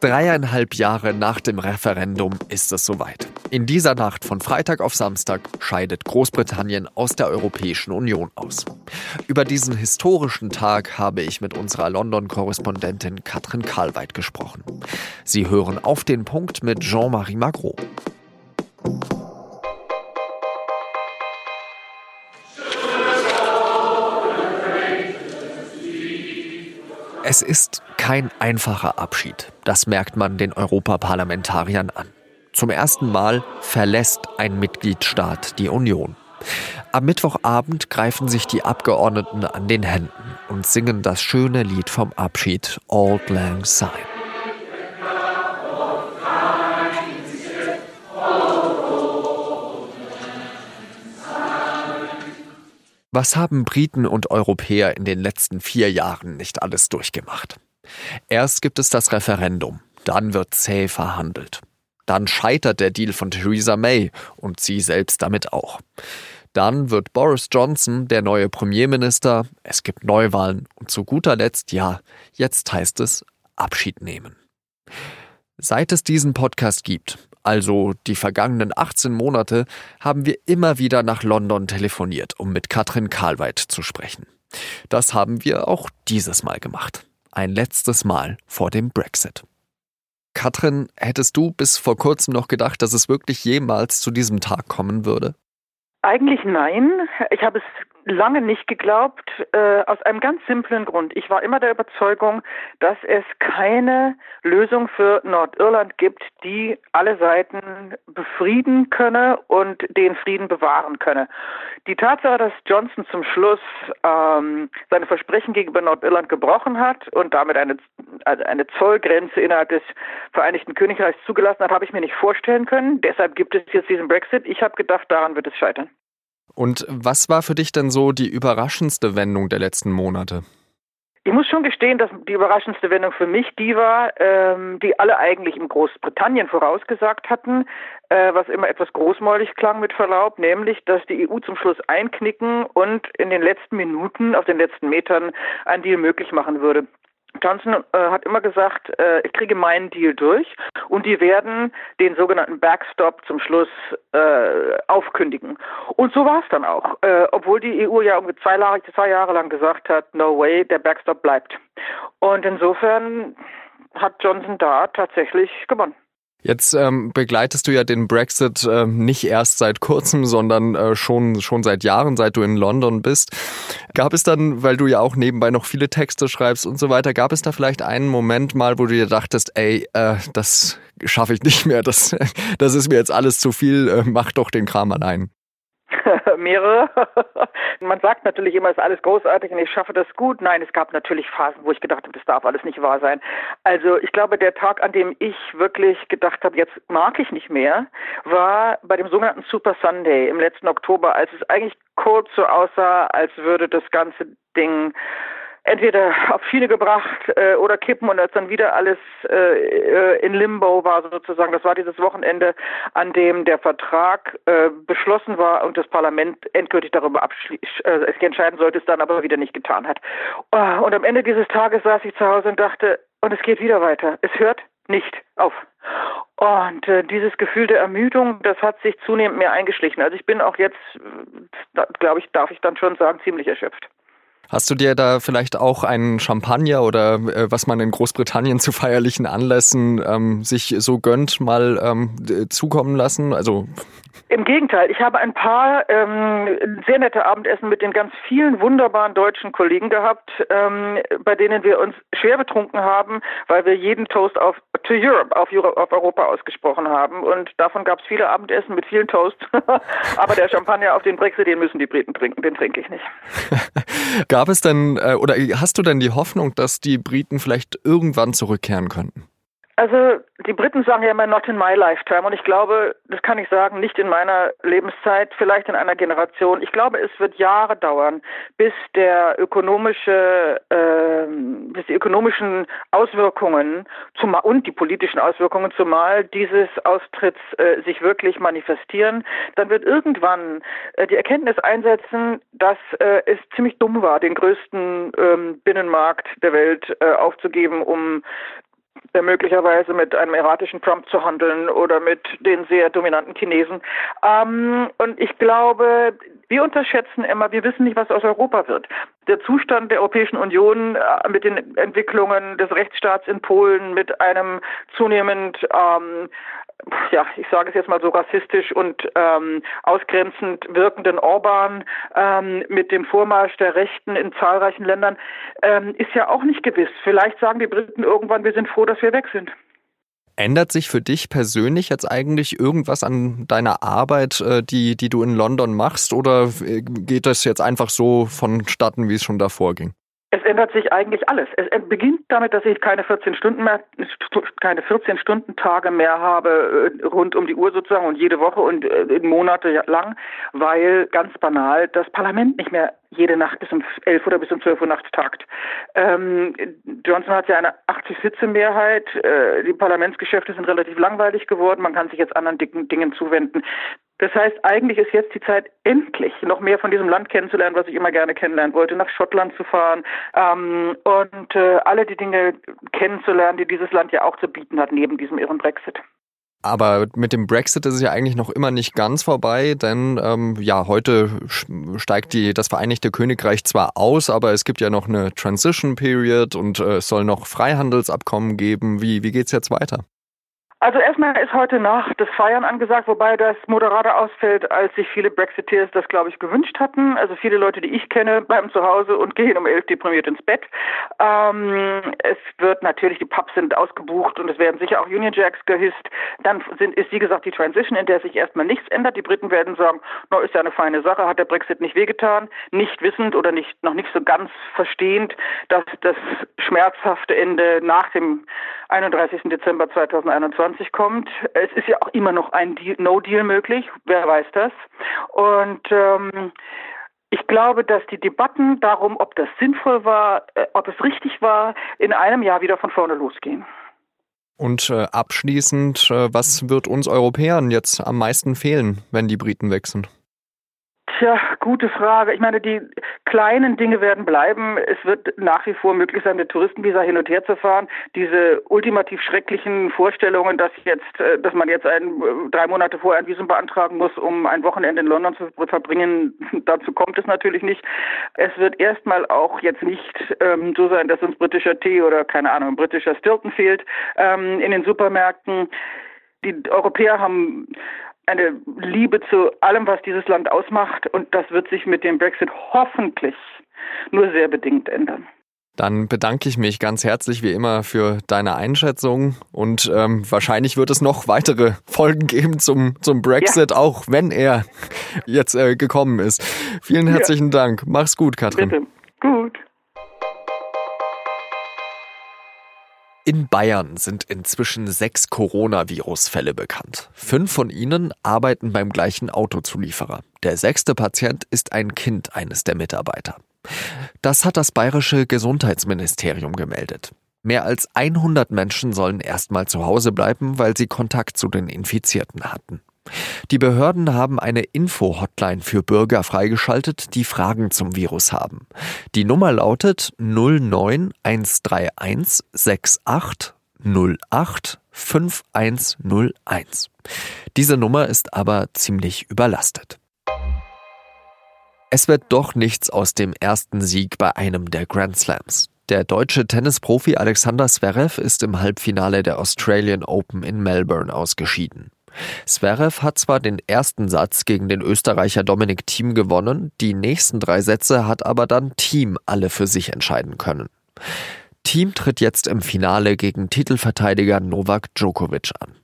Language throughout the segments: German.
Dreieinhalb Jahre nach dem Referendum ist es soweit. In dieser Nacht von Freitag auf Samstag scheidet Großbritannien aus der Europäischen Union aus. Über diesen historischen Tag habe ich mit unserer London-Korrespondentin Katrin Karlweit gesprochen. Sie hören auf den Punkt mit Jean-Marie Magro. Es ist kein einfacher Abschied. Das merkt man den Europaparlamentariern an. Zum ersten Mal verlässt ein Mitgliedstaat die Union. Am Mittwochabend greifen sich die Abgeordneten an den Händen und singen das schöne Lied vom Abschied Old Lang Syne. Was haben Briten und Europäer in den letzten vier Jahren nicht alles durchgemacht? Erst gibt es das Referendum, dann wird zäh verhandelt. Dann scheitert der Deal von Theresa May und sie selbst damit auch. Dann wird Boris Johnson der neue Premierminister, es gibt Neuwahlen und zu guter Letzt, ja, jetzt heißt es Abschied nehmen. Seit es diesen Podcast gibt, also die vergangenen 18 Monate, haben wir immer wieder nach London telefoniert, um mit Katrin Karlweit zu sprechen. Das haben wir auch dieses Mal gemacht. Ein letztes Mal vor dem Brexit. Katrin, hättest du bis vor kurzem noch gedacht, dass es wirklich jemals zu diesem Tag kommen würde? Eigentlich nein. Ich habe es lange nicht geglaubt, äh, aus einem ganz simplen Grund. Ich war immer der Überzeugung, dass es keine Lösung für Nordirland gibt, die alle Seiten befrieden könne und den Frieden bewahren könne. Die Tatsache, dass Johnson zum Schluss ähm, seine Versprechen gegenüber Nordirland gebrochen hat und damit eine, also eine Zollgrenze innerhalb des Vereinigten Königreichs zugelassen hat, habe ich mir nicht vorstellen können. Deshalb gibt es jetzt diesen Brexit. Ich habe gedacht, daran wird es scheitern. Und was war für dich denn so die überraschendste Wendung der letzten Monate? Ich muss schon gestehen, dass die überraschendste Wendung für mich die war, ähm, die alle eigentlich in Großbritannien vorausgesagt hatten, äh, was immer etwas großmäulig klang mit Verlaub, nämlich, dass die EU zum Schluss einknicken und in den letzten Minuten, auf den letzten Metern, ein Deal möglich machen würde. Johnson äh, hat immer gesagt, äh, ich kriege meinen Deal durch und die werden den sogenannten Backstop zum Schluss äh, aufkündigen. Und so war es dann auch, äh, obwohl die EU ja irgendwie zwei zwei Jahre lang gesagt hat, no way, der Backstop bleibt. Und insofern hat Johnson da tatsächlich gewonnen. Jetzt ähm, begleitest du ja den Brexit äh, nicht erst seit kurzem, sondern äh, schon, schon seit Jahren, seit du in London bist. Gab es dann, weil du ja auch nebenbei noch viele Texte schreibst und so weiter, gab es da vielleicht einen Moment mal, wo du dir dachtest, ey, äh, das schaffe ich nicht mehr, das, das ist mir jetzt alles zu viel, äh, mach doch den Kram allein? mehrere. Man sagt natürlich immer, es ist alles großartig und ich schaffe das gut. Nein, es gab natürlich Phasen, wo ich gedacht habe, das darf alles nicht wahr sein. Also ich glaube, der Tag, an dem ich wirklich gedacht habe, jetzt mag ich nicht mehr, war bei dem sogenannten Super Sunday im letzten Oktober, als es eigentlich kurz so aussah, als würde das ganze Ding entweder auf Schiene gebracht äh, oder kippen und als dann wieder alles äh, in Limbo war sozusagen. Das war dieses Wochenende, an dem der Vertrag äh, beschlossen war und das Parlament endgültig darüber äh, entscheiden sollte, es dann aber wieder nicht getan hat. Uh, und am Ende dieses Tages saß ich zu Hause und dachte, und es geht wieder weiter. Es hört nicht auf. Und äh, dieses Gefühl der Ermüdung, das hat sich zunehmend mehr eingeschlichen. Also ich bin auch jetzt, äh, glaube ich, darf ich dann schon sagen, ziemlich erschöpft. Hast du dir da vielleicht auch einen Champagner oder äh, was man in Großbritannien zu feierlichen Anlässen ähm, sich so gönnt, mal ähm, zukommen lassen? Also im Gegenteil, ich habe ein paar ähm, sehr nette Abendessen mit den ganz vielen wunderbaren deutschen Kollegen gehabt, ähm, bei denen wir uns schwer betrunken haben, weil wir jeden Toast auf to Europe, auf, Euro, auf Europa ausgesprochen haben. Und davon gab es viele Abendessen mit vielen Toast. Aber der Champagner auf den Brexit, den müssen die Briten trinken, den trinke ich nicht. Gab es denn, äh, oder hast du denn die Hoffnung, dass die Briten vielleicht irgendwann zurückkehren könnten? Also die Briten sagen ja immer not in my lifetime und ich glaube, das kann ich sagen, nicht in meiner Lebenszeit, vielleicht in einer Generation. Ich glaube, es wird Jahre dauern, bis der ökonomische, äh, bis die ökonomischen Auswirkungen zumal, und die politischen Auswirkungen zumal dieses Austritts äh, sich wirklich manifestieren. Dann wird irgendwann äh, die Erkenntnis einsetzen, dass äh, es ziemlich dumm war, den größten ähm, Binnenmarkt der Welt äh, aufzugeben, um möglicherweise mit einem erratischen Trump zu handeln oder mit den sehr dominanten Chinesen. Ähm, und ich glaube, wir unterschätzen immer, wir wissen nicht, was aus Europa wird. Der Zustand der Europäischen Union äh, mit den Entwicklungen des Rechtsstaats in Polen, mit einem zunehmend ähm, ja, ich sage es jetzt mal so rassistisch und ähm, ausgrenzend wirkenden Orban ähm, mit dem Vormarsch der Rechten in zahlreichen Ländern ähm, ist ja auch nicht gewiss. Vielleicht sagen die Briten irgendwann, wir sind froh, dass wir weg sind. Ändert sich für dich persönlich jetzt eigentlich irgendwas an deiner Arbeit, äh, die, die du in London machst, oder äh, geht das jetzt einfach so vonstatten, wie es schon davor ging? Es ändert sich eigentlich alles. Es beginnt damit, dass ich keine 14 Stunden mehr, keine 14 Stunden Tage mehr habe äh, rund um die Uhr sozusagen und jede Woche und äh, Monate lang, weil ganz banal das Parlament nicht mehr jede Nacht bis um 11 oder bis um 12 Uhr nachts tagt. Ähm, Johnson hat ja eine 80 Sitze Mehrheit. Äh, die Parlamentsgeschäfte sind relativ langweilig geworden. Man kann sich jetzt anderen Dingen zuwenden. Das heißt, eigentlich ist jetzt die Zeit, endlich noch mehr von diesem Land kennenzulernen, was ich immer gerne kennenlernen wollte, nach Schottland zu fahren ähm, und äh, alle die Dinge kennenzulernen, die dieses Land ja auch zu bieten hat, neben diesem irren Brexit. Aber mit dem Brexit ist es ja eigentlich noch immer nicht ganz vorbei, denn ähm, ja, heute steigt die, das Vereinigte Königreich zwar aus, aber es gibt ja noch eine Transition Period und äh, es soll noch Freihandelsabkommen geben. Wie, wie geht's jetzt weiter? Also erstmal ist heute Nacht das Feiern angesagt, wobei das moderater ausfällt, als sich viele Brexiteers das, glaube ich, gewünscht hatten. Also viele Leute, die ich kenne, bleiben zu Hause und gehen um elf deprimiert ins Bett. Ähm, es wird natürlich, die Pubs sind ausgebucht und es werden sicher auch Union Jacks gehisst. Dann sind, ist, wie gesagt, die Transition, in der sich erstmal nichts ändert. Die Briten werden sagen, no, ist ja eine feine Sache, hat der Brexit nicht wehgetan, nicht wissend oder nicht, noch nicht so ganz verstehend, dass das schmerzhafte Ende nach dem 31. Dezember 2021 kommt. Es ist ja auch immer noch ein No-Deal möglich, wer weiß das. Und ähm, ich glaube, dass die Debatten darum, ob das sinnvoll war, äh, ob es richtig war, in einem Jahr wieder von vorne losgehen. Und äh, abschließend, äh, was wird uns Europäern jetzt am meisten fehlen, wenn die Briten weg sind? Tja, gute Frage. Ich meine, die kleinen Dinge werden bleiben. Es wird nach wie vor möglich sein, mit Touristenvisa hin und her zu fahren. Diese ultimativ schrecklichen Vorstellungen, dass jetzt, äh, dass man jetzt ein, äh, drei Monate vorher ein Visum beantragen muss, um ein Wochenende in London zu verbringen, dazu kommt es natürlich nicht. Es wird erstmal auch jetzt nicht ähm, so sein, dass uns britischer Tee oder keine Ahnung, britischer Stilton fehlt ähm, in den Supermärkten. Die Europäer haben eine Liebe zu allem, was dieses Land ausmacht. Und das wird sich mit dem Brexit hoffentlich nur sehr bedingt ändern. Dann bedanke ich mich ganz herzlich wie immer für deine Einschätzung und ähm, wahrscheinlich wird es noch weitere Folgen geben zum, zum Brexit, ja. auch wenn er jetzt äh, gekommen ist. Vielen herzlichen ja. Dank. Mach's gut, Katrin. Bitte. In Bayern sind inzwischen sechs Coronavirus-Fälle bekannt. Fünf von ihnen arbeiten beim gleichen Autozulieferer. Der sechste Patient ist ein Kind eines der Mitarbeiter. Das hat das bayerische Gesundheitsministerium gemeldet. Mehr als 100 Menschen sollen erstmal zu Hause bleiben, weil sie Kontakt zu den Infizierten hatten. Die Behörden haben eine Info-Hotline für Bürger freigeschaltet, die Fragen zum Virus haben. Die Nummer lautet 09131 68 08 5101. Diese Nummer ist aber ziemlich überlastet. Es wird doch nichts aus dem ersten Sieg bei einem der Grand Slams. Der deutsche Tennisprofi Alexander Zverev ist im Halbfinale der Australian Open in Melbourne ausgeschieden. Zverev hat zwar den ersten Satz gegen den Österreicher Dominik Thiem gewonnen, die nächsten drei Sätze hat aber dann Thiem alle für sich entscheiden können. Thiem tritt jetzt im Finale gegen Titelverteidiger Novak Djokovic an.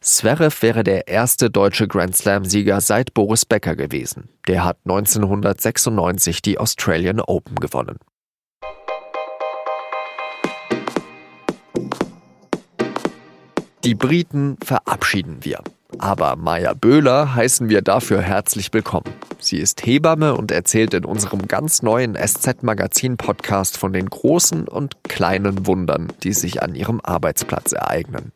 Zverev wäre der erste deutsche Grand Slam-Sieger seit Boris Becker gewesen. Der hat 1996 die Australian Open gewonnen. Die Briten verabschieden wir. Aber Maya Böhler heißen wir dafür herzlich willkommen. Sie ist Hebamme und erzählt in unserem ganz neuen SZ-Magazin-Podcast von den großen und kleinen Wundern, die sich an ihrem Arbeitsplatz ereignen.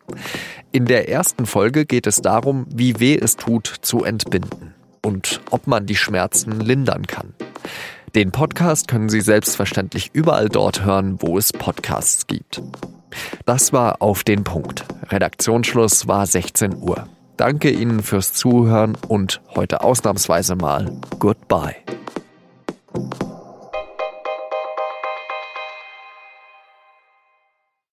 In der ersten Folge geht es darum, wie weh es tut, zu entbinden und ob man die Schmerzen lindern kann. Den Podcast können Sie selbstverständlich überall dort hören, wo es Podcasts gibt. Das war auf den Punkt. Redaktionsschluss war 16 Uhr. Danke Ihnen fürs Zuhören und heute ausnahmsweise mal Goodbye.